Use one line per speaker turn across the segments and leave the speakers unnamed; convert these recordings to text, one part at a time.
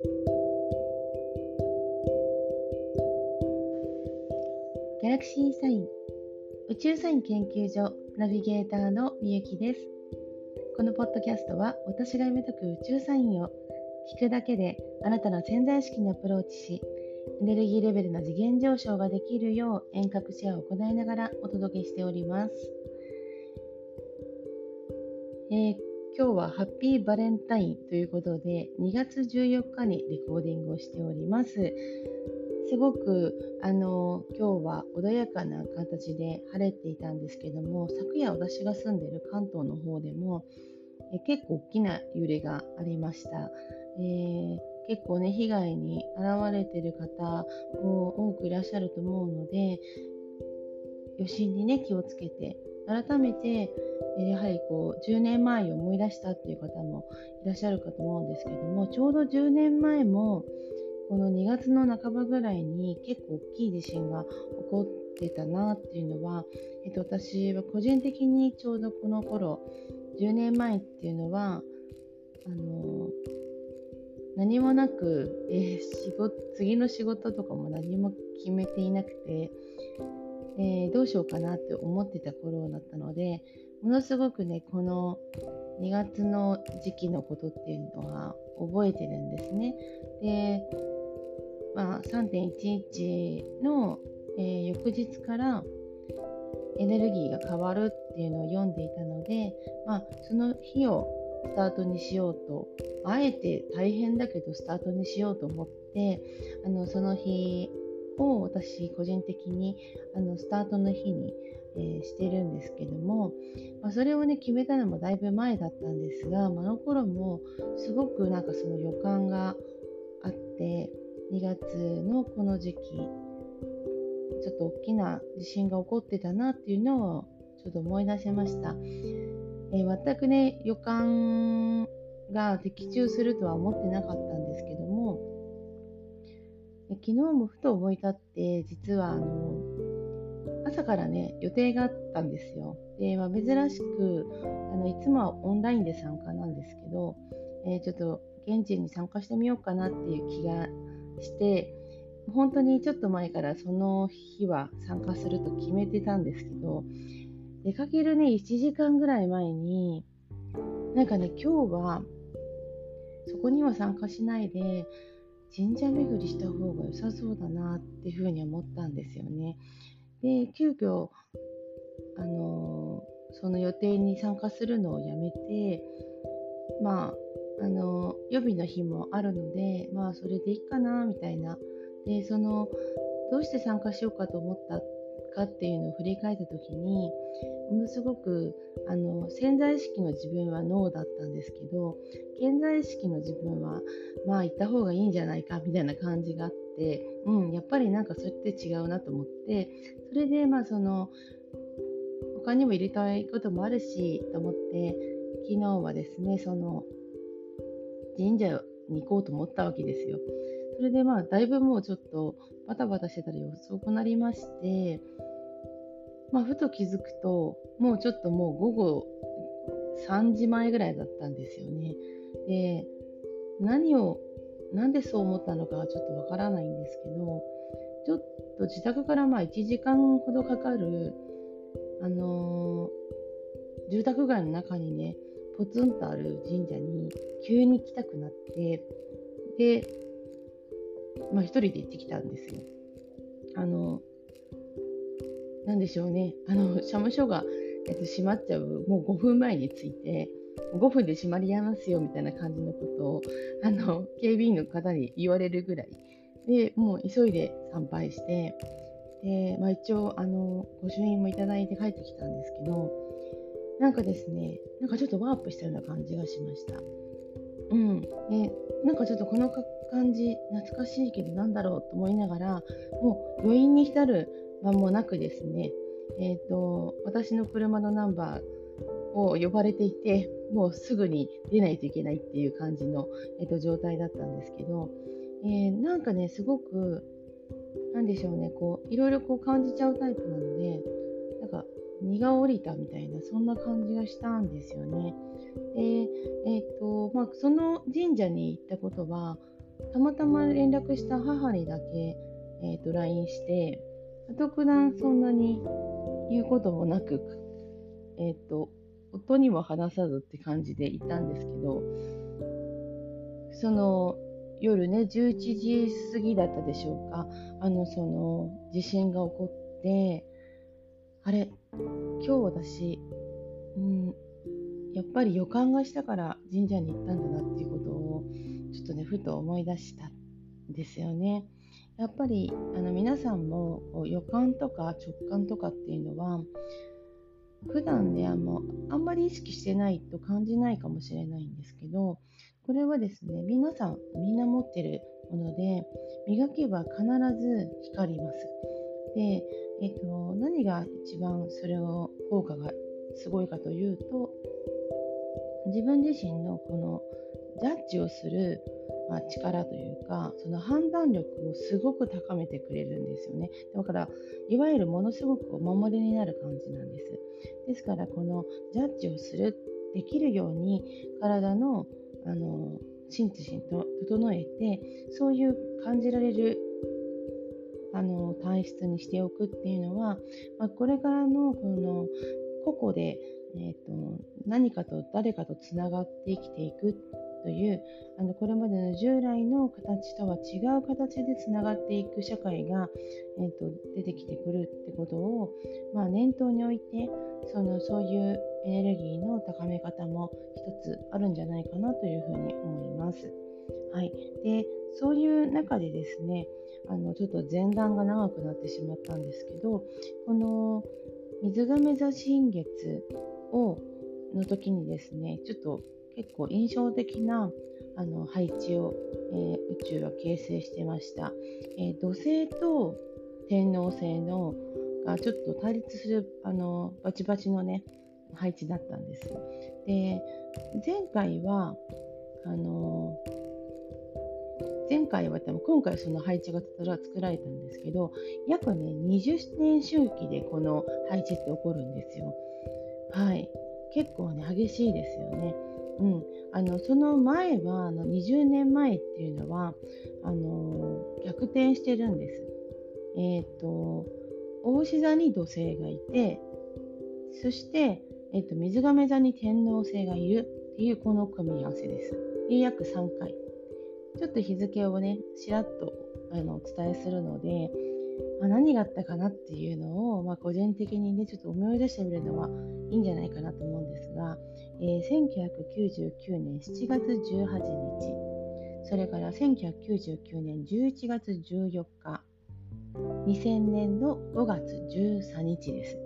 ギャラクシーサイン宇宙サイン研究所ナビゲーターのみゆきです。このポッドキャストは私が読み解く宇宙サインを聞くだけであなたの潜在意識にアプローチしエネルギーレベルの次元上昇ができるよう遠隔シェアを行いながらお届けしております、えー、今日はハッピーバレンタインということで2月14日にレコーディングをしております。すごくあの今日は穏やかな形で晴れていたんですけども昨夜私が住んでいる関東の方でもえ結構大きな揺れがありました、えー、結構ね被害に遭われている方も多くいらっしゃると思うので余震にね気をつけて改めてやはりこう10年前を思い出したっていう方もいらっしゃるかと思うんですけどもちょうど10年前もこの2月の半ばぐらいに結構大きい地震が起こってたなっていうのは、えっと、私は個人的にちょうどこの頃10年前っていうのはあの何もなく、えー、仕事次の仕事とかも何も決めていなくて、えー、どうしようかなって思ってた頃だったのでものすごくねこの2月の時期のことっていうのは覚えてるんですね。でまあ、3.11の、えー、翌日からエネルギーが変わるっていうのを読んでいたので、まあ、その日をスタートにしようとあえて大変だけどスタートにしようと思ってあのその日を私個人的にあのスタートの日に、えー、してるんですけども、まあ、それをね決めたのもだいぶ前だったんですが、まあの頃もすごくなんかその予感があって2月のこの時期ちょっと大きな地震が起こってたなっていうのをちょっと思い出しました、えー、全くね予感が的中するとは思ってなかったんです、昨日もふと思い立って実はあの朝からね予定があったんですよ。で、まあ、珍しくあのいつもはオンラインで参加なんですけど、えー、ちょっと現地に参加してみようかなっていう気がして本当にちょっと前からその日は参加すると決めてたんですけど出かけるね1時間ぐらい前になんかね今日はそこには参加しないで神社巡りした方が良さそうだなっていうふうに思ったんですよね。で急遽あのその予定に参加するのをやめてまああの予備の日もあるのでまあそれでいいかなみたいなでそのどうして参加しようかと思ったかっていうのを振り返った時にものすごくあの潜在意識の自分はノーだったんですけど潜在意識の自分はまあ行った方がいいんじゃないかみたいな感じがあって、うん、やっぱりなんかそれって違うなと思ってそれでまあその他にも入れたいこともあるしと思って昨日はですねその神社に行こうと思ったわけですよ。それでまあだいぶもうちょっとバタバタしてたら遅くなりまして、まあ、ふと気づくともうちょっともう午後3時前ぐらいだったんですよね。で何をなんでそう思ったのかはちょっとわからないんですけどちょっと自宅からまあ1時間ほどかかる、あのー、住宅街の中にねポツンとある神社に急に来たくなってで、まあ、一人で行ってきたんですよ。あのなんでしょうねあの社務所が、えっと、閉まっちゃうもう5分前に着いて5分で閉まりやますよみたいな感じのことをあの警備員の方に言われるぐらいでもう急いで参拝してで、まあ、一応あの御朱印もいただいて帰ってきたんですけどなんかですね、なんかちょっとワープしたような感じがしました。うん。で、なんかちょっとこの感じ、懐かしいけどなんだろうと思いながら、もう余韻に浸る間もなくですね、え、ー、と、私の車のナンバーを呼ばれていて、もうすぐに出ないといけないっていう感じの、えーと、状態だったんですけど、えー、なんかね、すごく、なんでしょうね、こう、いろいろこう感じちゃうタイプなので、なんか荷が下りたみたいなそんな感じがしたんですよね。で、えーとまあ、その神社に行ったことはたまたま連絡した母にだけ、えーと、LINE して特段そんなに言うこともなく、えっ、ー、と夫にも話さずって感じでいたんですけどその夜ね11時過ぎだったでしょうかあのその地震が起こってあれ今日私、うん、やっぱり予感がしたから神社に行ったんだなっていうことをちょっとねふと思い出したんですよね。やっぱりあの皆さんも予感とか直感とかっていうのは普段ねあんまあんまり意識してないと感じないかもしれないんですけどこれはですね皆さんみんな持ってるもので磨けば必ず光ります。で、えっと、何が一番それを効果がすごいかというと自分自身のこのジャッジをする、まあ、力というかその判断力をすごく高めてくれるんですよね。だからいわゆるものすごくお守りになる感じなんです。ですからこのジャッジをするできるように体のあの心身と整えてそういう感じられるあの体質にしておくっていうのは、まあ、これからのこの個々でえーと、何かと誰かとつながって生きていくというあのこれまでの従来の形とは違う形でつながっていく社会が、えーと、出てきてくるってことを、まあ、念頭に置いてそのそういうエネルギーの高め方も一つあるんじゃないかなというふうに思います。はい、でそういう中でですねあのちょっと前段が長くなってしまったんですけどこの水亀座新月をの時にですねちょっと結構印象的なあの配置を、えー、宇宙は形成してました、えー、土星と天王星のがちょっと対立するあのバチバチのね配置だったんです。で前回はあの前回は多分今回その配置が作られたんですけど約ね20年周期でこの配置って起こるんですよ。はい、結構ね激しいですよね。うん、あのその前はあの20年前っていうのはあの逆転してるんです。えっ、ー、と大志座に土星がいてそして、えーと、水亀座に天王星がいるっていうこの組み合わせです。で約3回。ちょっと日付をねしらっとあのお伝えするのでまあ、何があったかなっていうのを、まあ、個人的にねちょっと思い出してみるのはいいんじゃないかなと思うんですが、えー、1999年7月18日それから1999年11月14日2000年の5月13日です。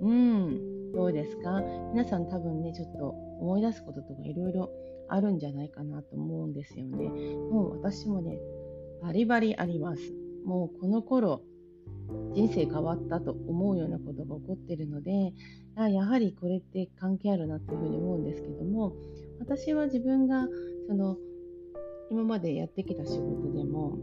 うん、どうですか？皆さん多分ね、ちょっと思い出すこととかいろいろあるんじゃないかなと思うんですよね。もう私もね、バリバリあります。もうこの頃、人生変わったと思うようなことが起こってるのでやはりこれって関係あるなというふうに思うんですけども私は自分がその今までやってきた仕事でも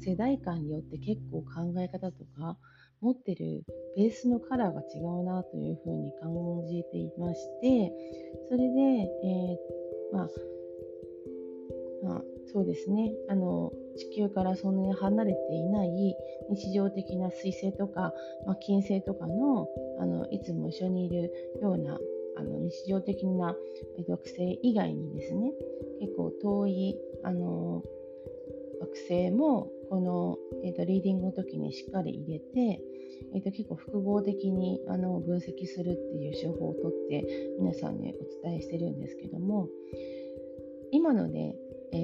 世代間によって結構考え方とか持ってるベースのカラーが違うなというふうに感じていましてそれで、えー、まあまあ、そうですね。あの地球からそんなに離れていない日常的な水星とか、まあ、金星とかのあのいつも一緒にいるようなあの日常的な惑星以外にですね結構遠いあの惑星もこの、えーと、リーディングの時にしっかり入れて、えーと、結構複合的にあの分析するっていう手法をとって皆さんにお伝えしてるんですけども今のねえ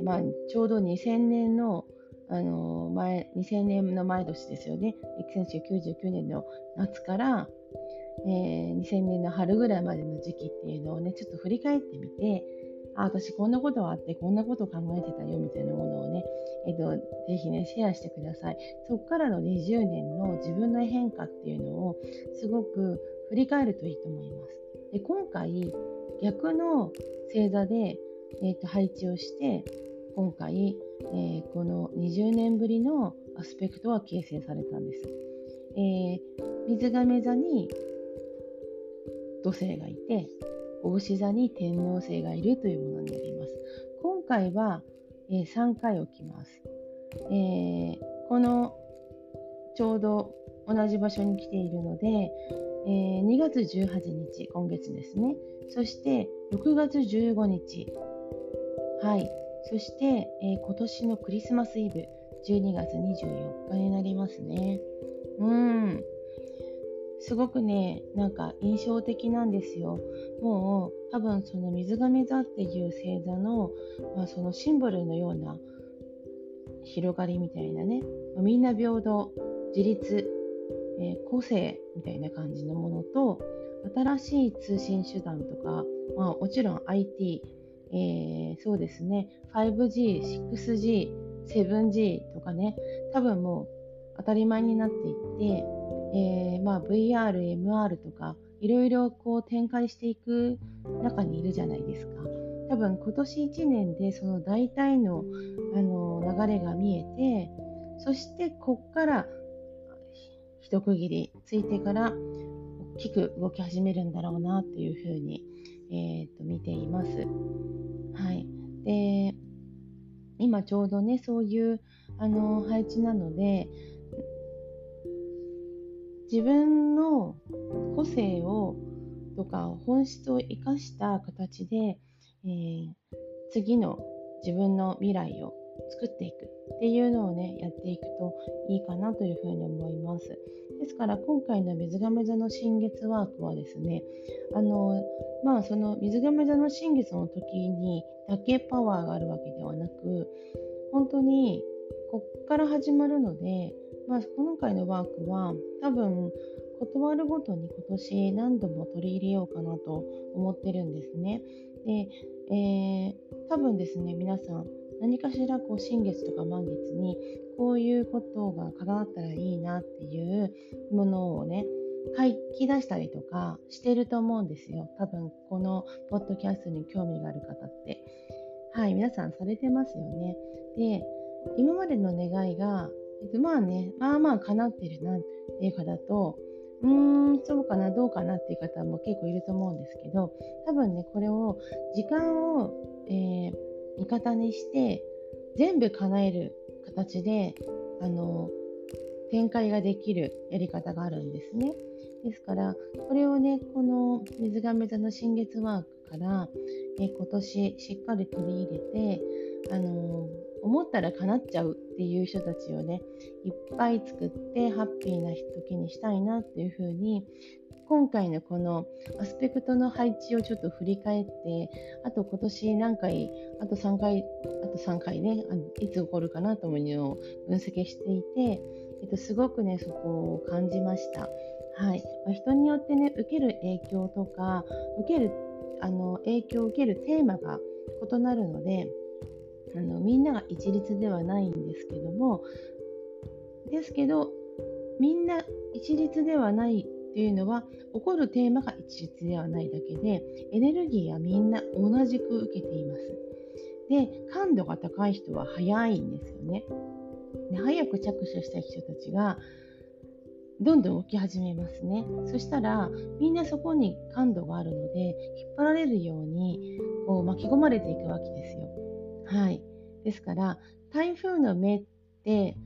ー、まあ、ちょうど2000年のあの前2000年の前年ですよね。1999年の夏から、えー、2000年の春ぐらいまでの時期っていうのをねちょっと振り返ってみてあ私こんなことあってこんなこと考えてたよみたいなものをね、えーと、ぜひねシェアしてください。そこからの20年の自分の変化っていうのをすごく振り返るといいと思います。で今回逆の星座でえーと、配置をして今回、えー、この20年ぶりのアスペクトは形成されたんです。えー、水亀座に土星がいて、大牛座に天王星がいるというものになります。今回はえー、3回起きます、えー、このちょうど同じ場所に来ているので、えー、2月18日今月ですねそして6月15日はい。そして、えー、今年のクリスマスイブ12月24日になりますね。うん。すごくねなんか印象的なんですよ。もう多分その水亀座っていう星座の、まあ、そのシンボルのような広がりみたいなね、ま、みんな平等自立、えー、個性みたいな感じのものと新しい通信手段とか、まあ、もちろん IT、えー、そうですね 5G、6G、7G とかね多分もう当たり前になっていってえー、まあ、VR、MR とかいろいろこう展開していく中にいるじゃないですか。多分今年1年でその大体のあの流れが見えてそしてこっから一区切りついてから大きく動き始めるんだろうなっていうふうに、えー、と見ています。はい、で今ちょうどねそういうあの配置なので自分の個性をとか本質を生かした形で、えー、次の自分の未来を作っていくっていうのをねやっていくといいかなというふうに思いますですから今回の水亀座の新月ワークはですねあのまあその水亀座の新月の時にだけパワーがあるわけではなく本当にこっから始まるのでまあ、今回のワークは多分断るごとに今年何度も取り入れようかなと思ってるんですね。で、えー、多分ですね皆さん何かしらこう新月とか満月にこういうことが叶ったらいいなっていうものをね書き出したりとかしてると思うんですよ。多分このポッドキャストに興味がある方って。はい、皆さんされてますよね。で、今までの願いが、まあね、まあまあ叶ってるなっていう方と、うーん、そうかな、どうかなっていう方も結構いると思うんですけど、多分ね、これを、時間を、えー、味方にして、全部叶える形で、あの、展開ができるやり方があるんですね。ですから、これをね、この水亀座の新月ワークから、え今年しっかり取り入れて、あの思ったら叶っちゃうっていう人たちをねいっぱい作ってハッピーな時にしたいなっていう風に今回のこのアスペクトの配置をちょっと振り返ってあと今年何回あと3回あと3回ねあのいつ起こるかなというのを分析していて、えっと、すごくねそこを感じました。はいま、人によってね受ける影響とか受けるあの影響を受けるテーマが異なるのであのみんなが一律ではないんですけどもですけどみんな一律ではないっていうのは起こるテーマが一律ではないだけでエネルギーはみんな同じく受けています。で感度が高い人は早いんですよね。で早く着手した人たちがどんどん動き始めますね。そしたらみんなそこに感度があるので引っ張られるようにこう巻き込まれていくわけですよ。はい。ですから、台風の目って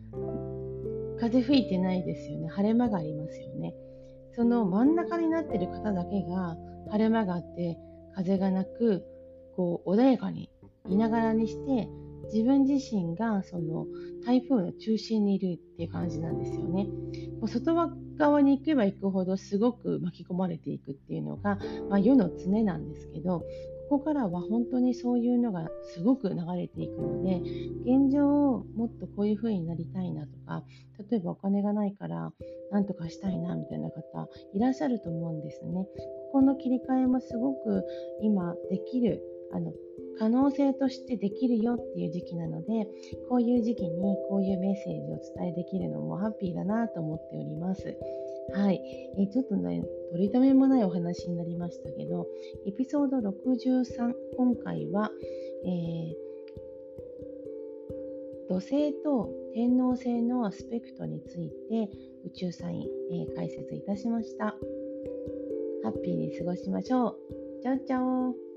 風吹いてないですよね。晴れ間がありますよね。その真ん中になってる方だけが晴れ間があって風がなくこう穏やかにいながらにして自分自身がその台風の中心にいるっていう感じなんですよね。もう外側に行けば行くほどすごく巻き込まれていくっていうのが、まあ、世の常なんですけどここからは本当にそういうのがすごく流れていくので現状をもっとこういう風になりたいなとか例えばお金がないから何とかしたいなみたいな方いらっしゃると思うんですね。ここの切り替えもすごく今できるあの可能性としてできるよっていう時期なのでこういう時期にこういうメッセージをお伝えできるのもハッピーだなと思っております。はい、えー、ちょっとね、取り留めもないお話になりましたけど、エピソード63、今回は、えー、土星と天王星のアスペクトについて宇宙サイン、えー、解説いたしました。ハッピーに過ごしましょう。チャオチャオ